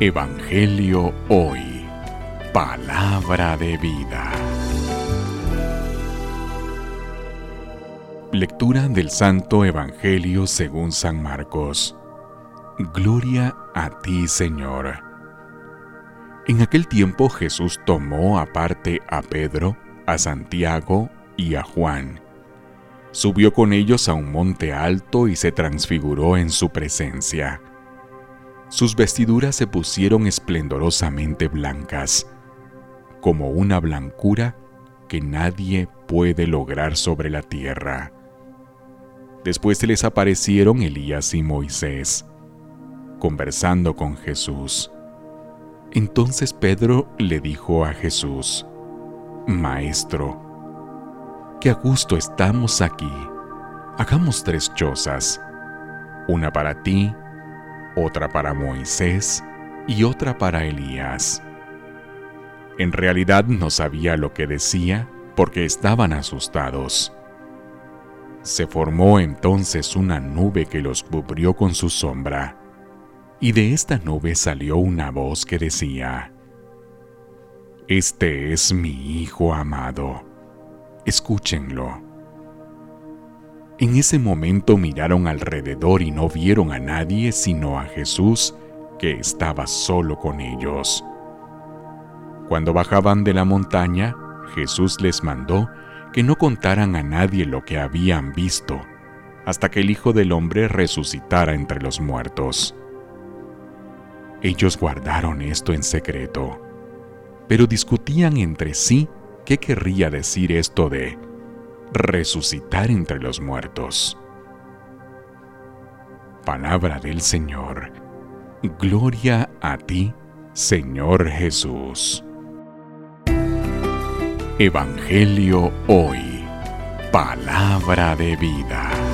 Evangelio Hoy. Palabra de vida. Lectura del Santo Evangelio según San Marcos. Gloria a ti, Señor. En aquel tiempo Jesús tomó aparte a Pedro, a Santiago y a Juan. Subió con ellos a un monte alto y se transfiguró en su presencia sus vestiduras se pusieron esplendorosamente blancas, como una blancura que nadie puede lograr sobre la tierra. Después se les aparecieron Elías y Moisés, conversando con Jesús. Entonces Pedro le dijo a Jesús, Maestro, qué a gusto estamos aquí. Hagamos tres chozas, una para ti, otra para Moisés y otra para Elías. En realidad no sabía lo que decía porque estaban asustados. Se formó entonces una nube que los cubrió con su sombra, y de esta nube salió una voz que decía, Este es mi Hijo amado, escúchenlo. En ese momento miraron alrededor y no vieron a nadie sino a Jesús, que estaba solo con ellos. Cuando bajaban de la montaña, Jesús les mandó que no contaran a nadie lo que habían visto, hasta que el Hijo del Hombre resucitara entre los muertos. Ellos guardaron esto en secreto, pero discutían entre sí qué querría decir esto de resucitar entre los muertos. Palabra del Señor. Gloria a ti, Señor Jesús. Evangelio hoy. Palabra de vida.